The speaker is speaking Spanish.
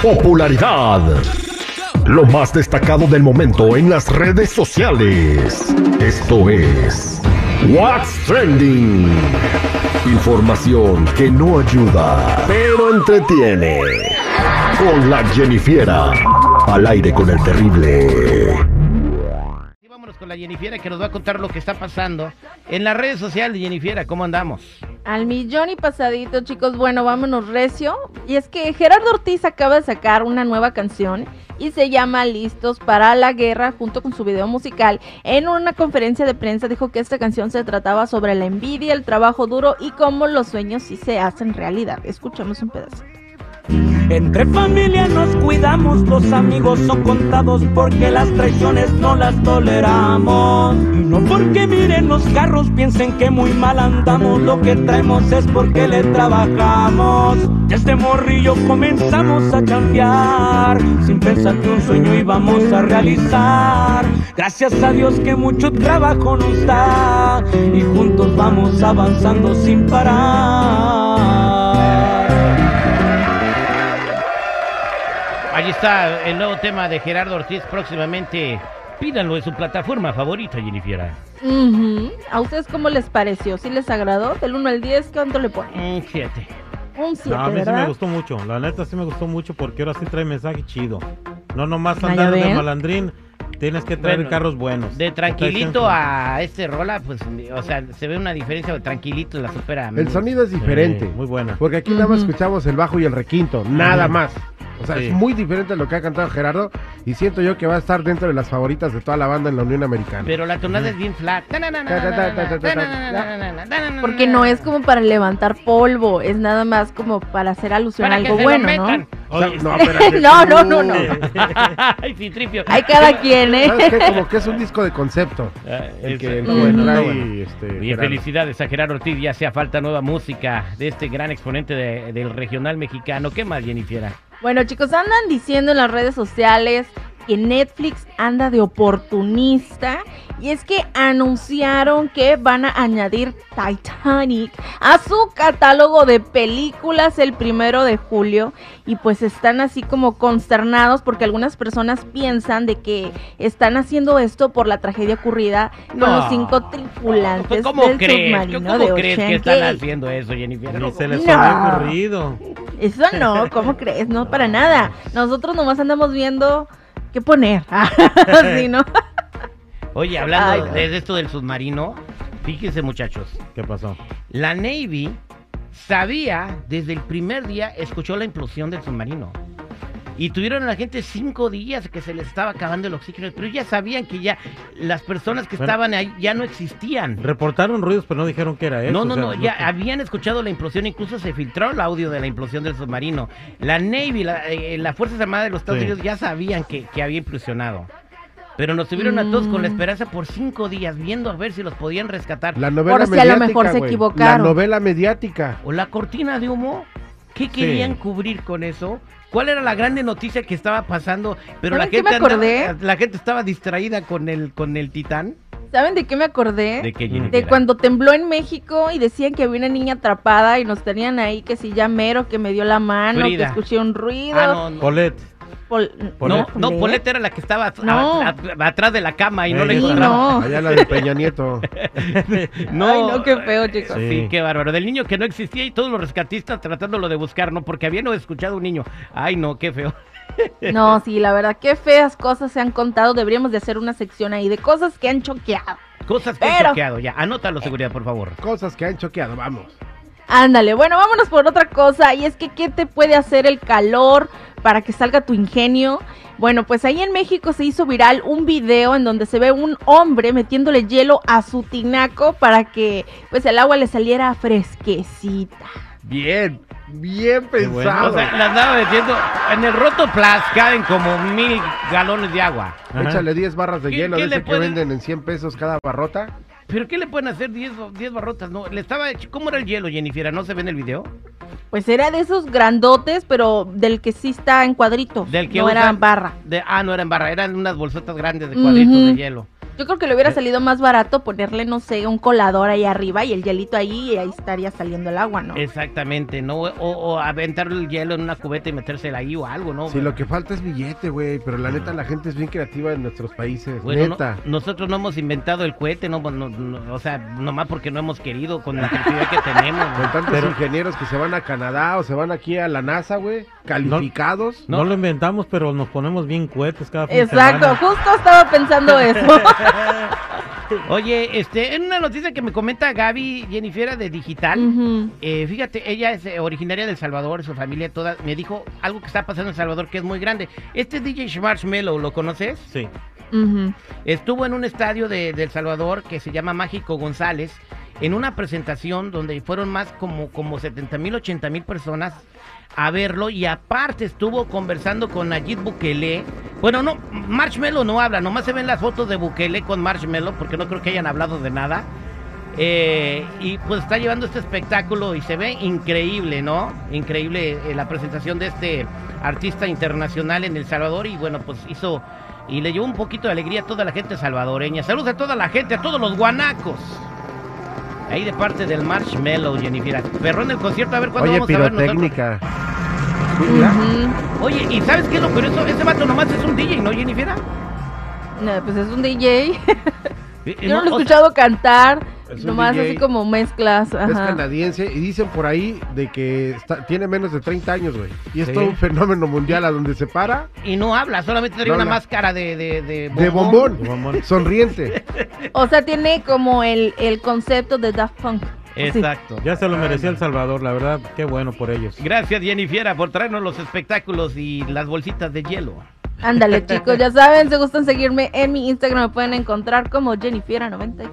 Popularidad. Lo más destacado del momento en las redes sociales. Esto es What's Trending. Información que no ayuda, pero entretiene. Con la Jennifiera. Al aire con el terrible. Vámonos con la Jennifiera que nos va a contar lo que está pasando en las redes sociales. Jennifiera, ¿cómo andamos? Al millón y pasadito, chicos. Bueno, vámonos recio. Y es que Gerardo Ortiz acaba de sacar una nueva canción y se llama Listos para la Guerra junto con su video musical. En una conferencia de prensa dijo que esta canción se trataba sobre la envidia, el trabajo duro y cómo los sueños sí se hacen realidad. Escuchemos un pedacito. Entre familia nos cuidamos, los amigos son contados porque las traiciones no las toleramos. Y no porque miren los carros piensen que muy mal andamos, lo que traemos es porque le trabajamos. Desde morrillo comenzamos a cambiar, sin pensar que un sueño íbamos a realizar. Gracias a Dios que mucho trabajo nos da y juntos vamos avanzando sin parar. Allí está el nuevo tema de Gerardo Ortiz próximamente. Pídanlo en su plataforma favorita, Jennifiera. Ujú. ¿A ustedes cómo les pareció? ¿Sí les agradó? Del 1 al 10, ¿cuánto le ponen? Un 7. Un 7, No, a mí sí me gustó mucho. La neta sí me gustó mucho porque ahora sí trae mensaje chido. No nomás andar ¿ya de malandrín. Tienes que traer Bueno, carros buenos. De tranquilito a este rola, pues, o sea, se ve una diferencia de tranquilito la supera. El sonido es Sí, diferente. muy buena. Porque aquí nada más escuchamos el bajo y el requinto, nada más. O sea, Sí. es muy diferente a lo que ha cantado Gerardo y siento yo que va a estar dentro de las favoritas de toda la banda en la Unión Americana. Pero la tonada es bien flat. Porque no es como para levantar polvo, es nada más como para hacer alusión Para a que algo se bueno, lo metan. O sea, Oye, no, No, no, tú. no, no. Ay, sí, tripio. Hay cada quien, ¿eh? ¿Sabes qué? Como que es un disco de concepto. Ah, El que, el que bueno, este, Gerardo. felicidades a Gerardo Ortiz. Ya hacía falta nueva música de este gran exponente de- del regional mexicano. ¿Qué más, Jennifiera? Bueno, chicos, andan diciendo en las redes sociales que Netflix anda de oportunista y es que anunciaron que van a añadir Titanic a su catálogo de películas el primero de julio y pues están así como consternados porque algunas personas piensan de que están haciendo esto por la tragedia ocurrida con No. los cinco tripulantes ¿Cómo del crees? submarino ¿Cómo de crees que Ocean están Gate. haciendo eso, Jennifiera? Ni No, se les No. había ocurrido. Eso no, ¿cómo crees? No, para nada. Nosotros nomás andamos viendo qué poner. sí, ¿no? Oye, hablando Ay, de esto del submarino, fíjense muchachos, ¿Qué pasó? la Navy sabía desde el primer día, escuchó la implosión del submarino. Y tuvieron a la gente cinco días que se les estaba acabando el oxígeno, pero ya sabían que ya las personas que Bueno. estaban ahí ya no existían. Reportaron ruidos, pero no dijeron que era eso. No, o no, sea, no, ya habían escuchado la implosión, incluso se filtró el audio de la implosión del submarino. La Navy, la, eh, las Fuerzas Armadas de los Estados Sí. Unidos ya sabían que, que había implosionado. Pero nos tuvieron a todos con la Mm. esperanza por cinco días, viendo a ver si los podían rescatar. La novela Por si a lo mediática, mejor se equivocaron. La novela mediática. ¿O la cortina de humo? ¿Qué querían cubrir con eso? ¿Cuál era la grande noticia que estaba pasando? Pero la ¿Saben qué gente, me andaba- acordé? la gente estaba distraída con el, con el titán. ¿Saben de qué me acordé? ¿De qué, De De cuando tembló en México y decían que había una niña atrapada y nos tenían ahí que si ya mero, que me dio la mano, Frida. que escuché un ruido. Ah, no, no. Polet. Pol- No, no, Polet era la que estaba a- No. a- a- atrás de la cama y no Eh, la encontraba. no. Allá la de Peña Nieto. No, Ay, no, qué feo, chicos. Sí. Sí. qué bárbaro. Del niño que no existía y todos los rescatistas tratándolo de buscar, ¿no? Porque habían escuchado un niño. Ay, no, qué feo. No, sí, la verdad, qué feas cosas se han contado. Deberíamos de hacer una sección ahí de cosas que han choqueado. Cosas que han choqueado ya. Anótalo, seguridad, por favor. Cosas que han choqueado, vamos. Ándale, bueno, vámonos por otra cosa. Y es que, ¿qué te puede hacer el calor para que salga tu ingenio? Bueno, pues ahí en México se hizo viral un video en donde se ve un hombre metiéndole hielo a su tinaco para que pues el agua le saliera fresquecita. Bien, bien Qué bueno. pensado. O sea, la andaba metiendo. En el Rotoplas caben como mil galones de agua. Ajá. Échale 10 barras de ¿Qué- hielo qué ese que pueden- venden en 100 pesos cada barrota. ¿Pero qué le pueden hacer 10 10 barrotas? No, le estaba hecho- ¿Cómo era el hielo, Jennifer? ¿No se ve en el video? Pues era de esos grandotes, pero del que sí está en cuadritos. Del que no era usan- en barra. De, ah, no era en barra, eran unas bolsotas grandes de cuadritos de hielo. Yo creo que le hubiera salido más barato ponerle, no sé, un colador ahí arriba y el hielito ahí y ahí estaría saliendo el agua, ¿no? Exactamente, ¿no? O, o aventar el hielo en una cubeta y metérsela ahí o algo, ¿no? Sí, lo que falta es billete, güey. Pero la neta, la gente es bien creativa en nuestros países. Bueno, no- neta. nosotros no hemos inventado el cohete, no, no- no- o sea, nomás porque no hemos querido con la creatividad que tenemos. Con tantos Pero- ingenieros que se van a Canadá o se van aquí a la NASA, güey. Calificados. No. No. lo inventamos, pero nos ponemos bien cohetes cada fin de Exacto, semana. justo estaba pensando eso. Oye, este, en una noticia que me comenta Gaby Jennifer de Digital, eh, fíjate, ella es eh, originaria de El Salvador, su familia toda, me dijo algo que está pasando en El Salvador que es muy grande. Este DJ Marshmello, ¿lo conoces? Sí. Estuvo en un estadio de, de El Salvador que se llama Mágico González, en una presentación donde fueron más como, como 70 mil, 80 mil personas a verlo y aparte estuvo conversando con Nayib Bukele. Bueno, no, Marshmello no habla, nomás se ven las fotos de Bukele con Marshmello porque no creo que hayan hablado de nada. Eh, y pues está llevando este espectáculo y se ve increíble, ¿no? Increíble eh, la presentación de este artista internacional en El Salvador y bueno, pues hizo y le llevó un poquito de alegría a toda la gente salvadoreña. Saludos a toda la gente, a todos los guanacos. Ahí de parte del Marshmallow, Jennifer. Perrón el concierto, a ver cuándo Oye, vamos a ver nosotros. Oye, ¿y sabes qué es lo curioso? Ese vato nomás es un DJ, ¿no, Jennifer? No, pues es un DJ. Eh, Yo no lo he o sea, escuchado cantar. Es Nomás DJ. así como mezclas. Es canadiense y dicen por ahí de que está- tiene menos de 30 años, güey. Y es Sí. todo un fenómeno mundial a donde se para Y no habla, solamente trae No una habla. máscara de, de, de de bombón, De bombón. sonriente. O sea, tiene como el, el concepto de Daft Punk. Exacto. Ya se lo merecía El Salvador, la verdad. Qué bueno por ellos. Gracias, Jennifer, por traernos los espectáculos y las bolsitas de hielo. Ándale, chicos, ya saben, si gustan seguirme en mi Instagram, me pueden encontrar como Jennifiera94.